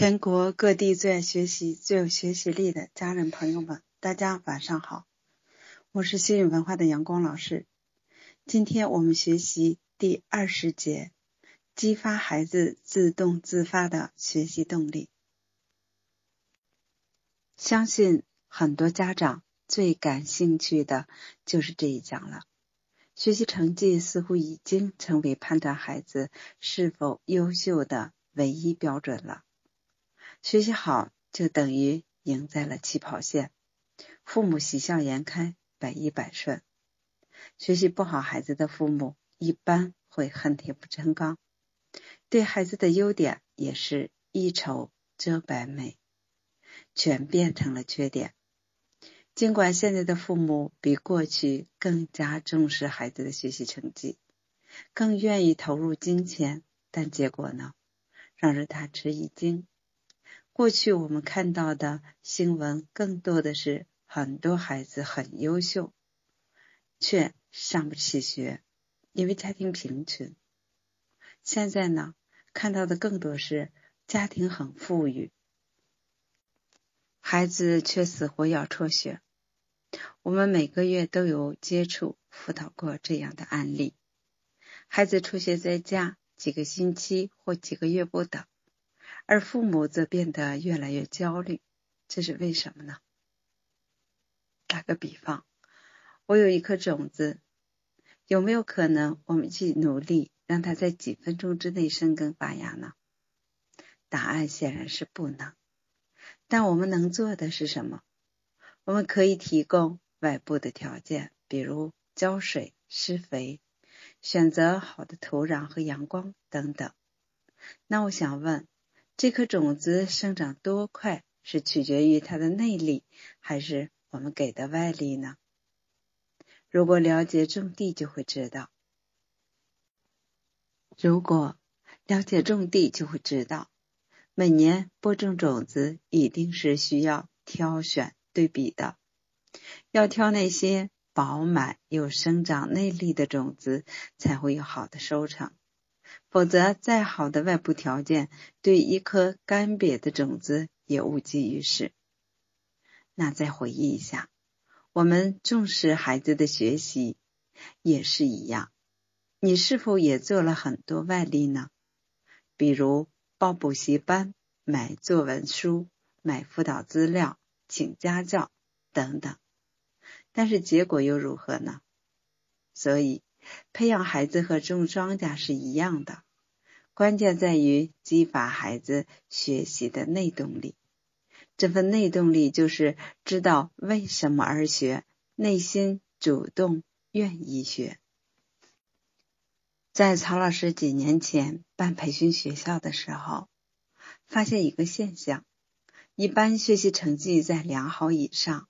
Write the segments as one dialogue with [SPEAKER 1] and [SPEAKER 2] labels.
[SPEAKER 1] 全国各地最爱学习、最有学习力的家人朋友们，大家晚上好！我是新语文化的阳光老师。今天我们学习第二十节，激发孩子自动自发的学习动力。相信很多家长最感兴趣的就是这一讲了。学习成绩似乎已经成为判断孩子是否优秀的唯一标准了。学习好就等于赢在了起跑线，父母喜笑颜开，百依百顺。学习不好孩子的父母一般会恨铁不成钢，对孩子的优点也是一丑遮百美，全变成了缺点。尽管现在的父母比过去更加重视孩子的学习成绩，更愿意投入金钱，但结果呢，让人大吃一惊。过去我们看到的新闻更多的是很多孩子很优秀，却上不起学，因为家庭贫穷。现在呢，看到的更多是家庭很富裕，孩子却死活要辍学。我们每个月都有接触辅导过这样的案例，孩子辍学在家几个星期或几个月不等。而父母则变得越来越焦虑，这是为什么呢？打个比方，我有一颗种子，有没有可能我们去努力让它在几分钟之内生根发芽呢？答案显然是不能。但我们能做的是什么？我们可以提供外部的条件，比如浇水、施肥、选择好的土壤和阳光等等。那我想问。这颗种子生长多快，是取决于它的内力，还是我们给的外力呢？如果了解种地，就会知道；如果了解种地，就会知道，每年播种种子一定是需要挑选对比的，要挑那些饱满有生长内力的种子，才会有好的收成。否则，再好的外部条件，对一颗干瘪的种子也无济于事。那再回忆一下，我们重视孩子的学习也是一样。你是否也做了很多外力呢？比如报补习班、买作文书、买辅导资料、请家教等等。但是结果又如何呢？所以。培养孩子和种庄稼是一样的，关键在于激发孩子学习的内动力。这份内动力就是知道为什么而学，内心主动愿意学。在曹老师几年前办培训学校的时候，发现一个现象：一般学习成绩在良好以上，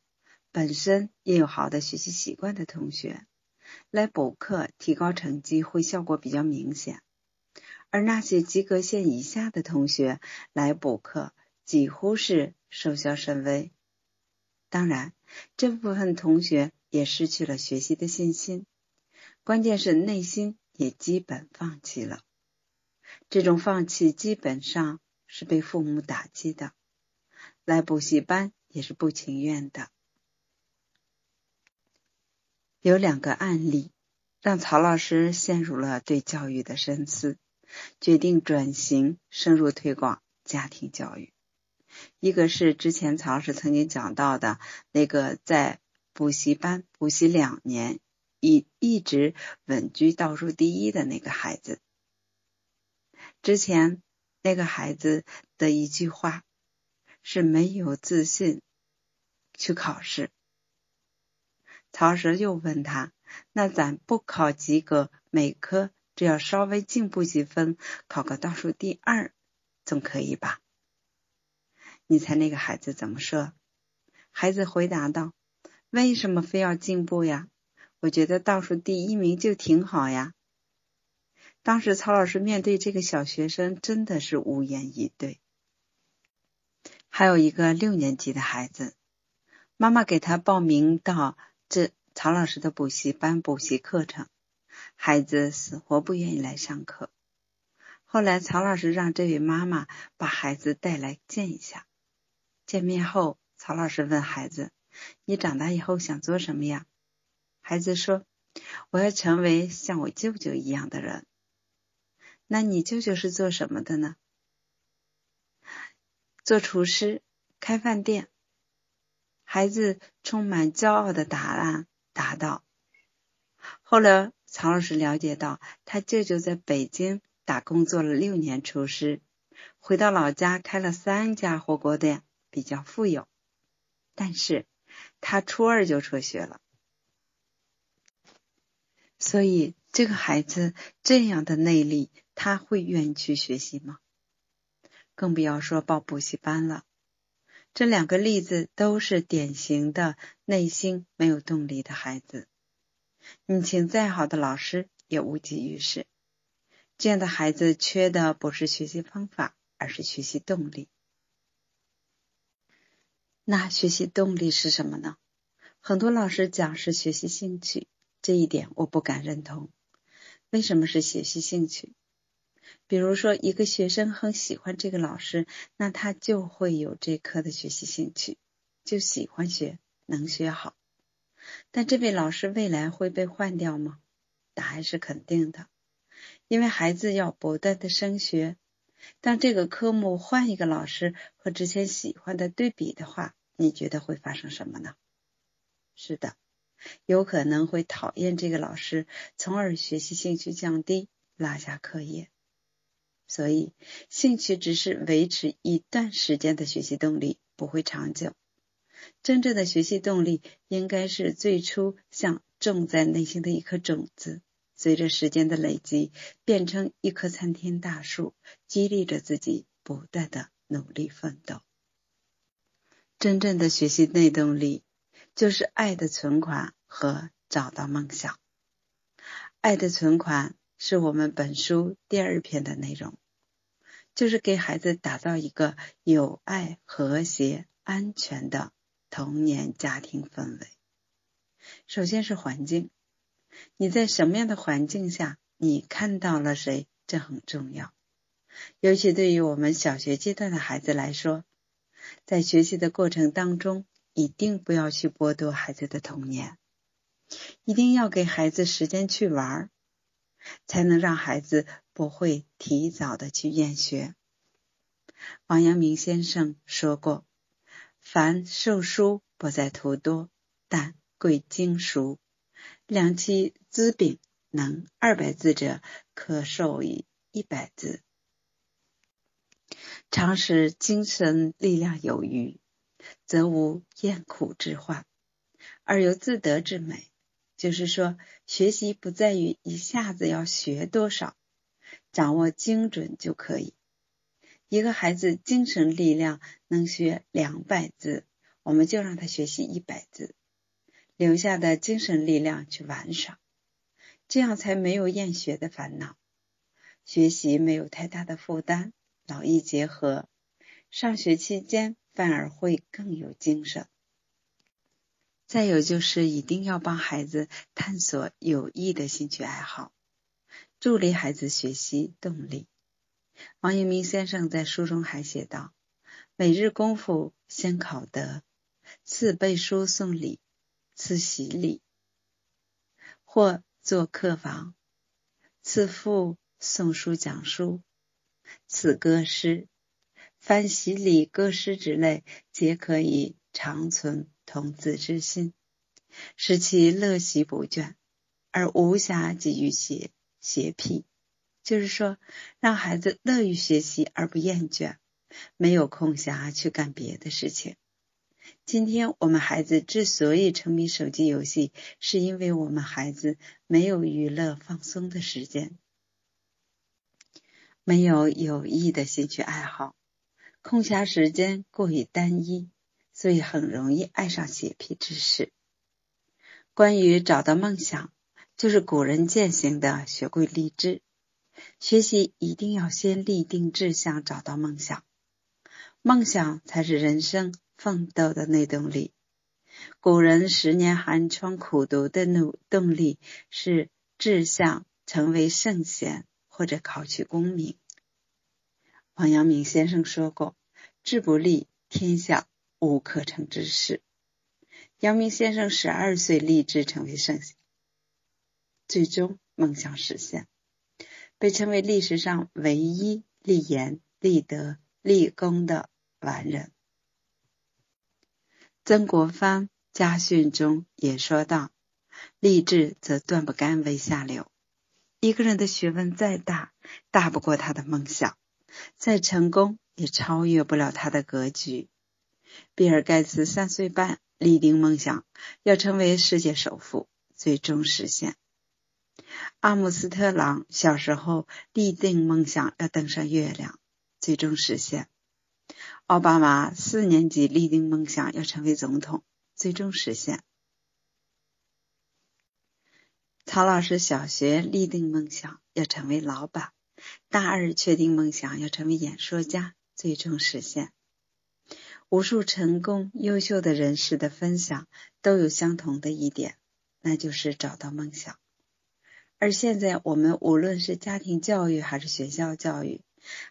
[SPEAKER 1] 本身也有好的学习习惯的同学。来补课提高成绩会效果比较明显，而那些及格线以下的同学来补课几乎是收效甚微。当然，这部分同学也失去了学习的信心，关键是内心也基本放弃了。这种放弃基本上是被父母打击的，来补习班也是不情愿的。有两个案例，让曹老师陷入了对教育的深思，决定转型深入推广家庭教育。一个是之前曹老师曾经讲到的那个在补习班补习两年，一一直稳居倒数第一的那个孩子。之前那个孩子的一句话是没有自信去考试。曹石又问他：“那咱不考及格，每科只要稍微进步几分，考个倒数第二，总可以吧？”你猜那个孩子怎么说？孩子回答道：“为什么非要进步呀？我觉得倒数第一名就挺好呀。”当时曹老师面对这个小学生真的是无言以对。还有一个六年级的孩子，妈妈给他报名到。这曹老师的补习班补习课程，孩子死活不愿意来上课。后来，曹老师让这位妈妈把孩子带来见一下。见面后，曹老师问孩子：“你长大以后想做什么呀？”孩子说：“我要成为像我舅舅一样的人。”那你舅舅是做什么的呢？做厨师，开饭店。孩子充满骄傲的答案答道。后来，曹老师了解到，他舅舅在北京打工做了六年厨师，回到老家开了三家火锅店，比较富有。但是他初二就辍学了。所以，这个孩子这样的内力，他会愿意去学习吗？更不要说报补习班了。这两个例子都是典型的内心没有动力的孩子。你请再好的老师也无济于事。这样的孩子缺的不是学习方法，而是学习动力。那学习动力是什么呢？很多老师讲是学习兴趣。这一点我不敢认同。为什么是学习兴趣？比如说，一个学生很喜欢这个老师，那他就会有这科的学习兴趣，就喜欢学，能学好。但这位老师未来会被换掉吗？答案是肯定的，因为孩子要不断的升学。当这个科目换一个老师和之前喜欢的对比的话，你觉得会发生什么呢？是的。有可能会讨厌这个老师，从而学习兴趣降低，落下课业。所以，兴趣只是维持一段时间的学习动力，不会长久。真正的学习动力应该是最初像种在内心的一颗种子，随着时间的累积，变成一棵参天大树，激励着自己不断的努力奋斗。真正的学习内动力。就是爱的存款和找到梦想。爱的存款是我们本书第二篇的内容，就是给孩子打造一个有爱、和谐、安全的童年家庭氛围。首先是环境，你在什么样的环境下，你看到了谁，这很重要。尤其对于我们小学阶段的孩子来说，在学习的过程当中。一定不要去剥夺孩子的童年，一定要给孩子时间去玩儿，才能让孩子不会提早的去厌学。王阳明先生说过：“凡授书不在图多，但贵精熟。量其资禀，能二百字者，可授以一百字。常使精神力量有余。”则无厌苦之患，而有自得之美。就是说，学习不在于一下子要学多少，掌握精准就可以。一个孩子精神力量能学两百字，我们就让他学习一百字，留下的精神力量去玩耍，这样才没有厌学的烦恼，学习没有太大的负担，劳逸结合。上学期间。反而会更有精神。再有就是一定要帮孩子探索有益的兴趣爱好，助力孩子学习动力。王阳明先生在书中还写道：“每日功夫先考得，次背书送礼，次洗礼或做客房，次复送书讲书，次歌诗。”凡洗礼、歌诗之类，皆可以长存童子之心，使其乐习不倦，而无暇给予邪邪僻。就是说，让孩子乐于学习而不厌倦，没有空暇去干别的事情。今天我们孩子之所以沉迷手机游戏，是因为我们孩子没有娱乐放松的时间，没有有益的兴趣爱好。空暇时间过于单一，所以很容易爱上写僻之事。关于找到梦想，就是古人践行的学贵立志。学习一定要先立定志向，找到梦想。梦想才是人生奋斗的内动力。古人十年寒窗苦读的努动力是志向成为圣贤或者考取功名。王阳明先生说过：“志不立，天下无可成之事。”阳明先生十二岁立志成为圣贤，最终梦想实现，被称为历史上唯一立言、立德、立功的完人。曾国藩家训中也说道：“立志则断不甘为下流。一个人的学问再大，大不过他的梦想；再成功，也超越不了他的格局。”比尔盖茨三岁半。立定梦想要成为世界首富，最终实现。阿姆斯特朗小时候立定梦想要登上月亮，最终实现。奥巴马四年级立定梦想要成为总统，最终实现。曹老师小学立定梦想要成为老板，大二确定梦想要成为演说家，最终实现。无数成功优秀的人士的分享都有相同的一点，那就是找到梦想。而现在我们无论是家庭教育，还是学校教育，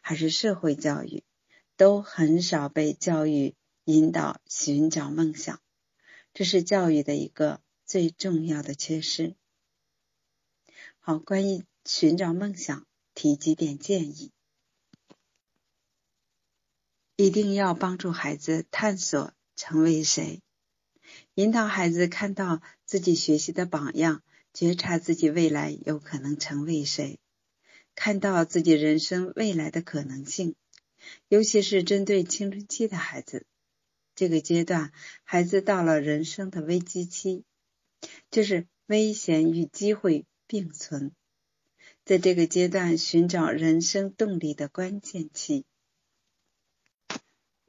[SPEAKER 1] 还是社会教育，都很少被教育引导寻找梦想，这是教育的一个最重要的缺失。好，关于寻找梦想，提几点建议。一定要帮助孩子探索成为谁，引导孩子看到自己学习的榜样，觉察自己未来有可能成为谁，看到自己人生未来的可能性。尤其是针对青春期的孩子，这个阶段孩子到了人生的危机期，就是危险与机会并存，在这个阶段寻找人生动力的关键期。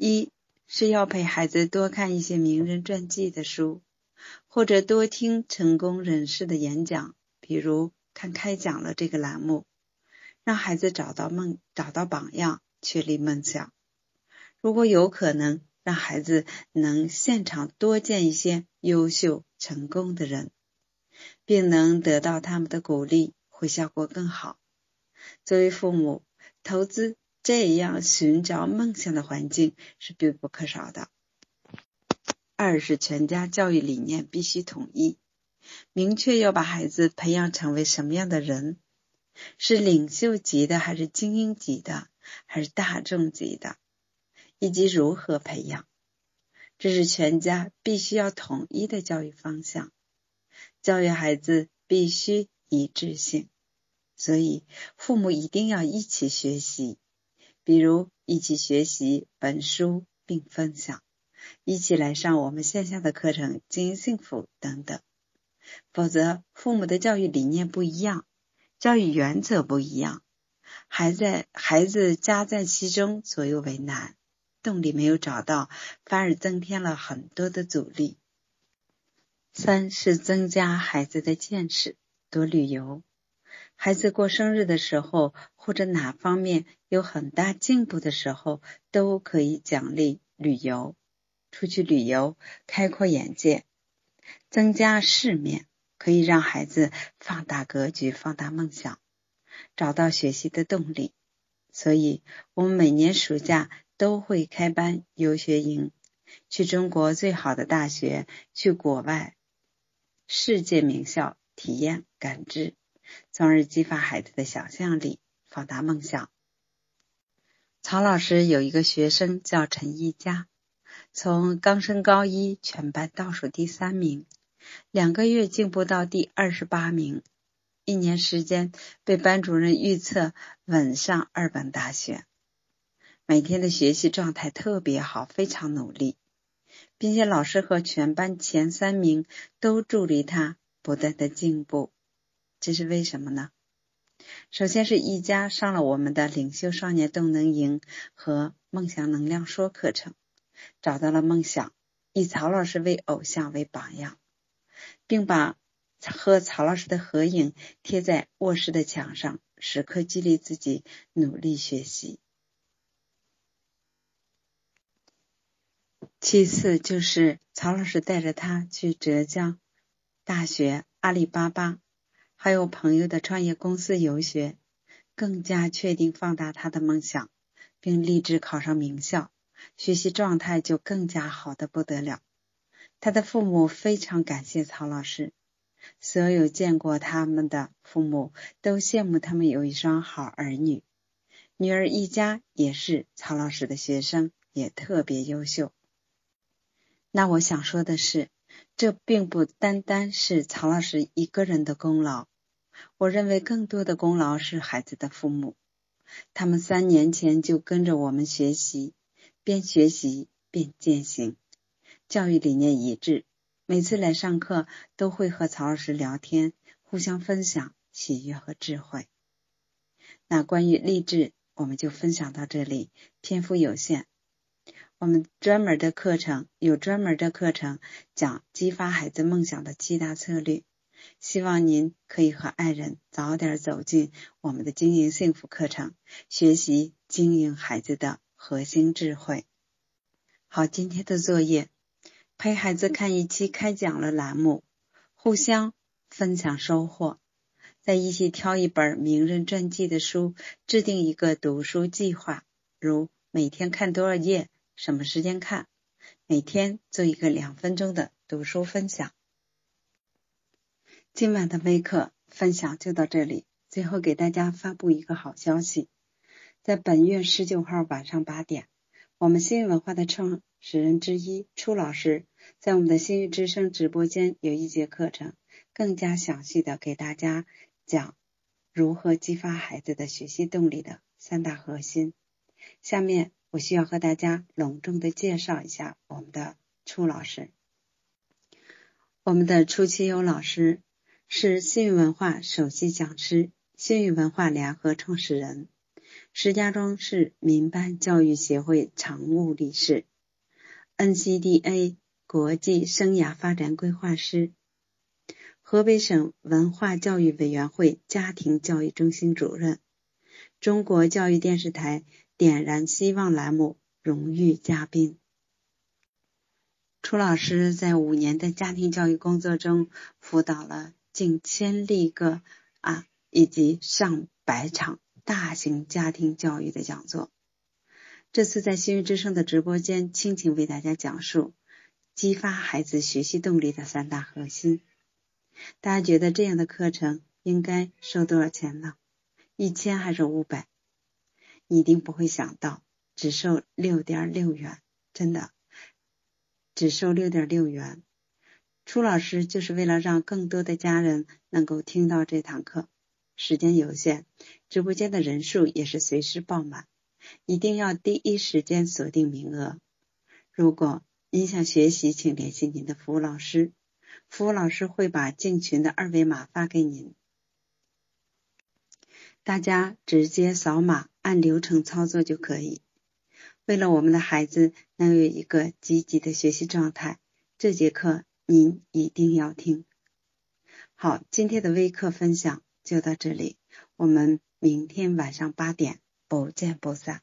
[SPEAKER 1] 一是要陪孩子多看一些名人传记的书，或者多听成功人士的演讲，比如看开讲了这个栏目，让孩子找到梦，找到榜样，确立梦想。如果有可能，让孩子能现场多见一些优秀成功的人，并能得到他们的鼓励，会效果更好。作为父母，投资。这样寻找梦想的环境是必不可少的。二是全家教育理念必须统一，明确要把孩子培养成为什么样的人，是领袖级的，还是精英级的，还是大众级的，以及如何培养，这是全家必须要统一的教育方向。教育孩子必须一致性，所以父母一定要一起学习。比如一起学习本书并分享，一起来上我们线下的课程经营幸福等等。否则，父母的教育理念不一样，教育原则不一样，还在孩子夹在其中左右为难，动力没有找到，反而增添了很多的阻力。三是增加孩子的见识，多旅游。孩子过生日的时候，或者哪方面有很大进步的时候，都可以奖励旅游，出去旅游，开阔眼界，增加世面，可以让孩子放大格局，放大梦想，找到学习的动力。所以，我们每年暑假都会开班游学营，去中国最好的大学，去国外世界名校体验感知。从而激发孩子的想象力，放大梦想。曹老师有一个学生叫陈一佳，从刚升高一，全班倒数第三名，两个月进步到第二十八名，一年时间被班主任预测稳上二本大学。每天的学习状态特别好，非常努力，并且老师和全班前三名都助力他不断的进步。这是为什么呢？首先是一家上了我们的领袖少年动能营和梦想能量说课程，找到了梦想，以曹老师为偶像为榜样，并把和曹老师的合影贴在卧室的墙上，时刻激励自己努力学习。其次就是曹老师带着他去浙江大学、阿里巴巴。还有朋友的创业公司游学，更加确定放大他的梦想，并立志考上名校，学习状态就更加好的不得了。他的父母非常感谢曹老师，所有见过他们的父母都羡慕他们有一双好儿女。女儿一家也是曹老师的学生，也特别优秀。那我想说的是，这并不单单是曹老师一个人的功劳。我认为更多的功劳是孩子的父母，他们三年前就跟着我们学习，边学习边践行。教育理念一致，每次来上课都会和曹老师聊天，互相分享喜悦和智慧。那关于励志，我们就分享到这里，篇幅有限。我们专门的课程有专门的课程讲激发孩子梦想的七大策略，希望您可以和爱人早点走进我们的经营幸福课程，学习经营孩子的核心智慧。好，今天的作业。陪孩子看一期开讲了栏目，互相分享收获，再一起挑一本名人传记的书，制定一个读书计划，如每天看多少页，什么时间看，每天做一个两分钟的读书分享。今晚的微课分享就到这里，最后给大家发布一个好消息，在本月十九号晚上八点，我们新文化的创始人之一初老师。在我们的心语之声直播间有一节课程，更加详细的给大家讲如何激发孩子的学习动力的三大核心。下面我需要和大家隆重的介绍一下我们的初老师。我们的初期优老师是新语文化首席讲师，新语文化联合创始人，石家庄市民办教育协会常务理事，NCDA。国际生涯发展规划师，河北省文化教育委员会家庭教育中心主任，中国教育电视台点燃希望栏目荣誉嘉宾。楚老师在五年的家庭教育工作中，辅导了近千例个啊，以及上百场大型家庭教育的讲座。这次在新语之声的直播间，倾情为大家讲述。激发孩子学习动力的三大核心，大家觉得这样的课程应该收多少钱呢？一千还是五百？你一定不会想到，只收六点六元，真的，只收六点六元。初老师就是为了让更多的家人能够听到这堂课，时间有限，直播间的人数也是随时爆满，一定要第一时间锁定名额。如果您想学习，请联系您的服务老师，服务老师会把进群的二维码发给您，大家直接扫码按流程操作就可以。为了我们的孩子能有一个积极的学习状态，这节课您一定要听。好，今天的微课分享就到这里，我们明天晚上八点不见不散。